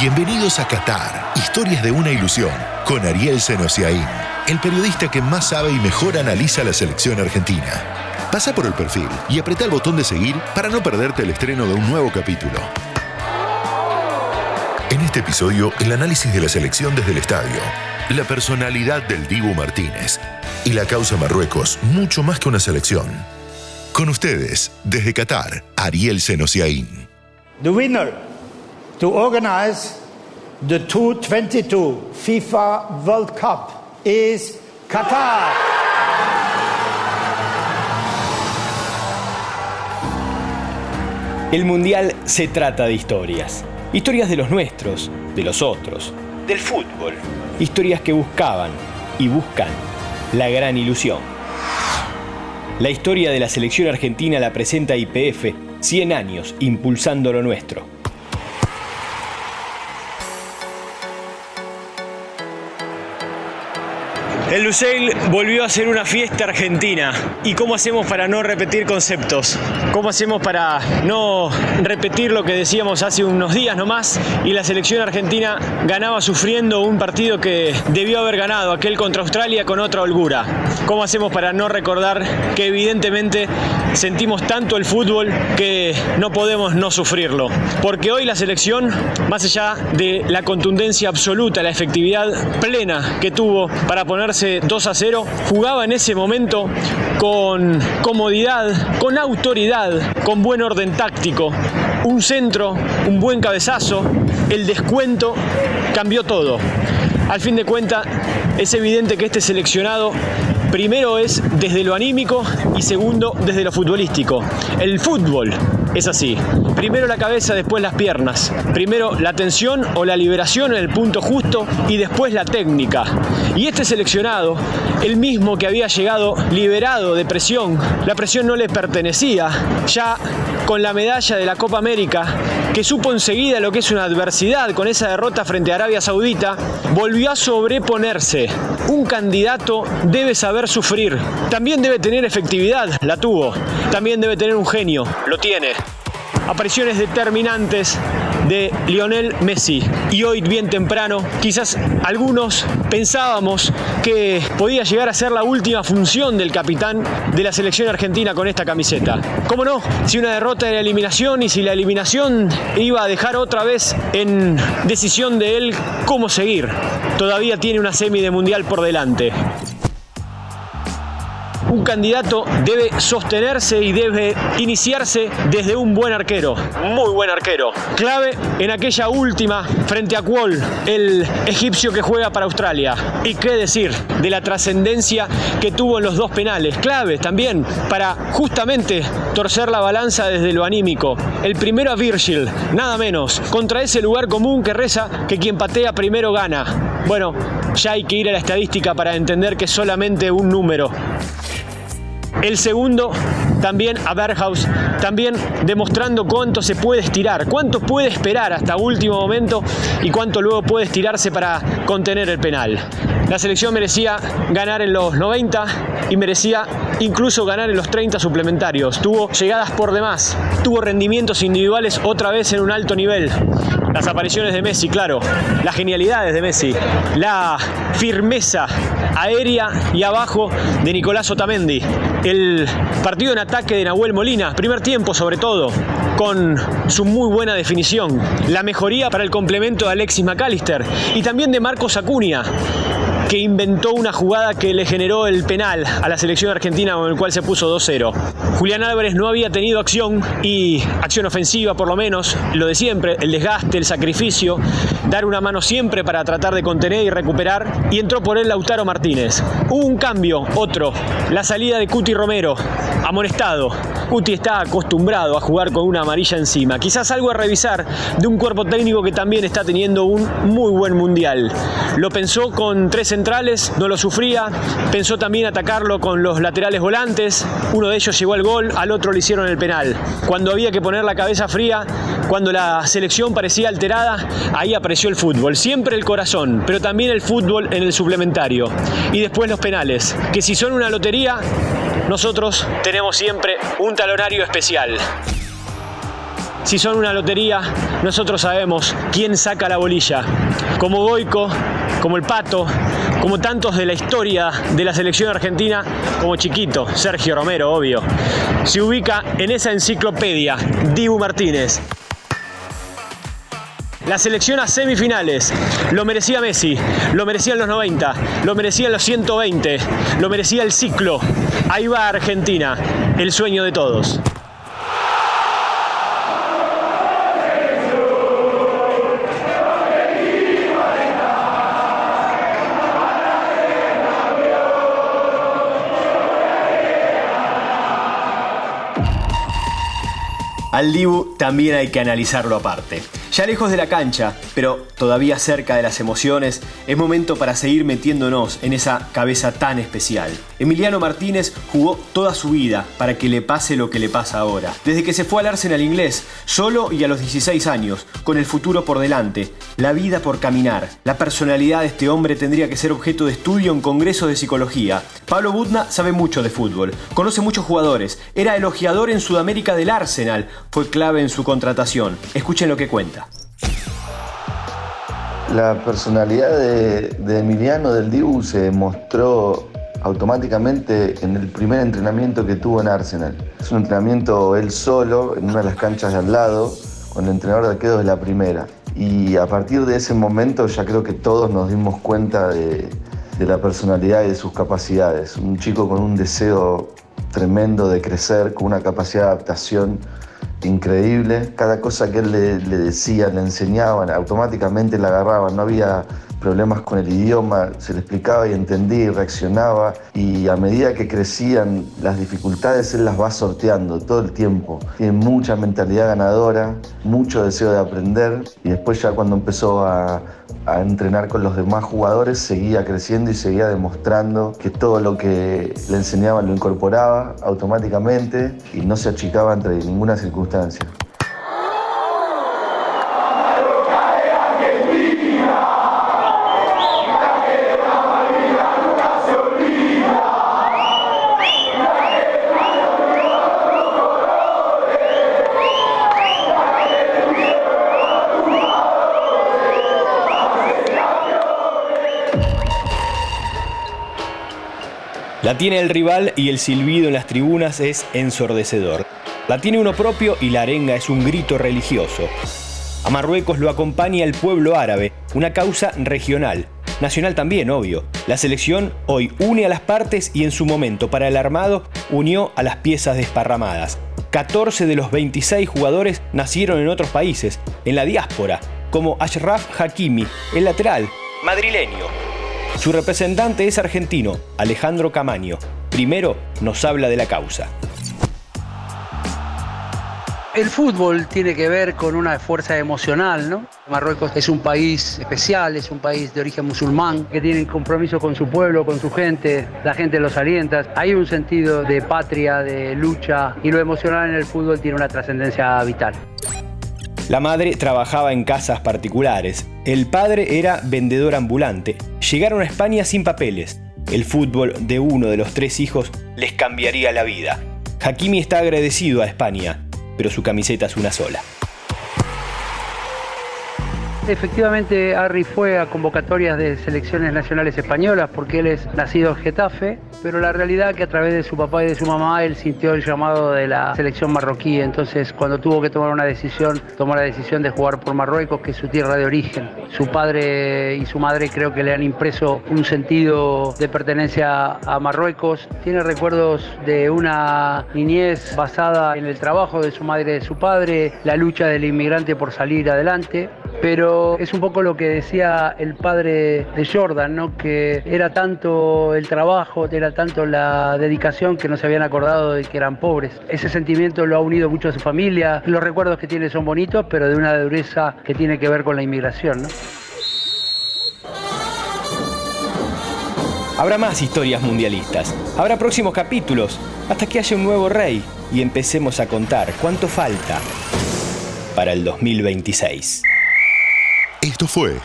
Bienvenidos a Qatar, historias de una ilusión, con Ariel Senosiaín, el periodista que más sabe y mejor analiza la selección argentina. Pasa por el perfil y apreta el botón de seguir para no perderte el estreno de un nuevo capítulo. En este episodio, el análisis de la selección desde el estadio, la personalidad del Dibu Martínez y la causa Marruecos, mucho más que una selección. Con ustedes, desde Qatar, Ariel Senosiaín. The winner to organize the 2022 FIFA World Cup is Qatar. El Mundial se trata de historias. Historias de los nuestros, de los otros, del fútbol. Historias que buscaban y buscan la gran ilusión. La historia de la selección argentina la presenta IPF, 100 años impulsando lo nuestro. El Luceil volvió a ser una fiesta argentina. ¿Y cómo hacemos para no repetir conceptos? ¿Cómo hacemos para no repetir lo que decíamos hace unos días nomás? Y la selección argentina ganaba sufriendo un partido que debió haber ganado, aquel contra Australia con otra holgura. ¿Cómo hacemos para no recordar que evidentemente sentimos tanto el fútbol que no podemos no sufrirlo? Porque hoy la selección, más allá de la contundencia absoluta, la efectividad plena que tuvo para ponerse 2 a 0, jugaba en ese momento con comodidad, con autoridad, con buen orden táctico. Un centro, un buen cabezazo, el descuento cambió todo. Al fin de cuentas, es evidente que este seleccionado primero es desde lo anímico y segundo desde lo futbolístico. El fútbol es así. Primero la cabeza, después las piernas. Primero la tensión o la liberación en el punto justo y después la técnica. Y este seleccionado, el mismo que había llegado liberado de presión, la presión no le pertenecía, ya con la medalla de la Copa América, que supo enseguida lo que es una adversidad con esa derrota frente a Arabia Saudita, volvió a sobreponerse. Un candidato debe saber sufrir. También debe tener efectividad, la tuvo. También debe tener un genio, lo tiene apariciones determinantes de Lionel Messi. Y hoy, bien temprano, quizás algunos pensábamos que podía llegar a ser la última función del capitán de la selección argentina con esta camiseta. ¿Cómo no? Si una derrota en la eliminación y si la eliminación iba a dejar otra vez en decisión de él cómo seguir. Todavía tiene una semi de mundial por delante un candidato debe sostenerse y debe iniciarse desde un buen arquero, muy buen arquero. Clave en aquella última frente a Kuol, el egipcio que juega para Australia. Y qué decir de la trascendencia que tuvo en los dos penales, clave también para justamente torcer la balanza desde lo anímico. El primero a Virgil, nada menos, contra ese lugar común que reza que quien patea primero gana. Bueno, ya hay que ir a la estadística para entender que es solamente un número. El segundo también a Berghaus, también demostrando cuánto se puede estirar, cuánto puede esperar hasta último momento y cuánto luego puede estirarse para contener el penal. La selección merecía ganar en los 90 y merecía incluso ganar en los 30 suplementarios. Tuvo llegadas por demás, tuvo rendimientos individuales otra vez en un alto nivel. Las apariciones de Messi, claro, las genialidades de Messi, la firmeza aérea y abajo de Nicolás Otamendi, el partido en ataque de Nahuel Molina, primer tiempo sobre todo, con su muy buena definición, la mejoría para el complemento de Alexis McAllister. Y también de Marcos Acuña, que inventó una jugada que le generó el penal a la selección argentina con el cual se puso 2-0. Julián Álvarez no había tenido acción y acción ofensiva por lo menos, lo de siempre, el desgaste, el sacrificio, dar una mano siempre para tratar de contener y recuperar y entró por él Lautaro Martínez. Hubo un cambio, otro, la salida de Cuti Romero, amonestado. Cuti está acostumbrado a jugar con una amarilla encima. Quizás algo a revisar de un cuerpo técnico que también está teniendo un muy buen mundial. Lo pensó con tres centrales, no lo sufría. Pensó también atacarlo con los laterales volantes. Uno de ellos llegó al gol, al otro le hicieron el penal. Cuando había que poner la cabeza fría, cuando la selección parecía alterada, ahí apareció el fútbol. Siempre el corazón, pero también el fútbol en el suplementario. Y después los penales, que si son una lotería, nosotros tenemos siempre un talonario especial. si son una lotería, nosotros sabemos quién saca la bolilla. Como Goico, como el Pato, como tantos de la historia de la selección argentina, como Chiquito, Sergio Romero, obvio. Se ubica en esa enciclopedia, Dibu Martínez. La selección a semifinales. Lo merecía Messi, lo merecían los 90, lo merecían los 120, lo merecía el ciclo. Ahí va Argentina, el sueño de todos. Al Dibu también hay que analizarlo aparte. Ya lejos de la cancha, pero todavía cerca de las emociones, es momento para seguir metiéndonos en esa cabeza tan especial. Emiliano Martínez jugó toda su vida para que le pase lo que le pasa ahora. Desde que se fue al Arsenal inglés, solo y a los 16 años, con el futuro por delante, la vida por caminar. La personalidad de este hombre tendría que ser objeto de estudio en congresos de psicología. Pablo Budna sabe mucho de fútbol, conoce muchos jugadores, era elogiador en Sudamérica del Arsenal, fue clave en su contratación. Escuchen lo que cuenta. La personalidad de, Emiliano del Dibu se mostró automáticamente en el primer entrenamiento que tuvo en Arsenal. Es un entrenamiento él solo, en una de las canchas de al lado, con el entrenador de arqueros de la primera. Y a partir de ese momento ya creo que todos nos dimos cuenta de, de la personalidad y de sus capacidades. Un chico con un deseo tremendo de crecer, con una capacidad de adaptación increíble. Cada cosa que él le, decía, le enseñaban, automáticamente la agarraban. No había problemas con el idioma, se le explicaba y entendía y reaccionaba. Y a medida que crecían las dificultades, él las va sorteando todo el tiempo. Tiene mucha mentalidad ganadora, mucho deseo de aprender. Y después ya cuando empezó a, a entrenar con los demás jugadores, seguía creciendo y seguía demostrando que todo lo que le enseñaban lo incorporaba automáticamente y no se achicaba entre ninguna circunstancia. La tiene el rival y el silbido en las tribunas es ensordecedor. La tiene uno propio y la arenga es un grito religioso. A Marruecos lo acompaña el pueblo árabe, una causa regional. Nacional también, obvio. La selección hoy une a las partes y en su momento para el armado unió a las piezas desparramadas. 14 de los 26 jugadores nacieron en otros países, en la diáspora, como Ashraf Hakimi, el lateral, madrileño, su representante es argentino, Alejandro Camaño. Primero nos habla de la causa. El fútbol tiene que ver con una fuerza emocional, ¿no? Marruecos es un país especial, es un país de origen musulmán, que tiene compromiso con su pueblo, con su gente, la gente los alienta. Hay un sentido de patria, de lucha, y lo emocional en el fútbol tiene una trascendencia vital. La madre trabajaba en casas particulares, el padre era vendedor ambulante. Llegaron a España sin papeles. El fútbol de uno de los tres hijos les cambiaría la vida. Hakimi está agradecido a España, pero su camiseta es una sola. Efectivamente, Harry fue a convocatorias de selecciones nacionales españolas porque él es nacido en Getafe, pero la realidad es que a través de su papá y de su mamá él sintió el llamado de la selección marroquí. Entonces, cuando tuvo que tomar una decisión, tomó la decisión de jugar por Marruecos, que es su tierra de origen. Su padre y su madre creo que le han impreso un sentido de pertenencia a Marruecos. Tiene recuerdos de una niñez basada en el trabajo de su madre y de su padre, la lucha del inmigrante por salir adelante pero es un poco lo que decía el padre de Jordan, que era tanto el trabajo, era tanto la dedicación que no se habían acordado de que eran pobres. Ese sentimiento lo ha unido mucho a su familia, los recuerdos que tiene son bonitos, pero de una dureza que tiene que ver con la inmigración. ¿no? Habrá más historias mundialistas, habrá próximos capítulos, hasta que haya un nuevo rey y empecemos a contar cuánto falta para el 2026. Esto fue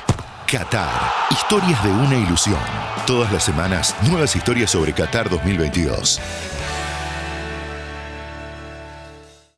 Qatar, historias de una ilusión. Todas las semanas, nuevas historias sobre Qatar 2022.